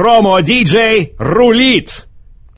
Промо-диджей рулит!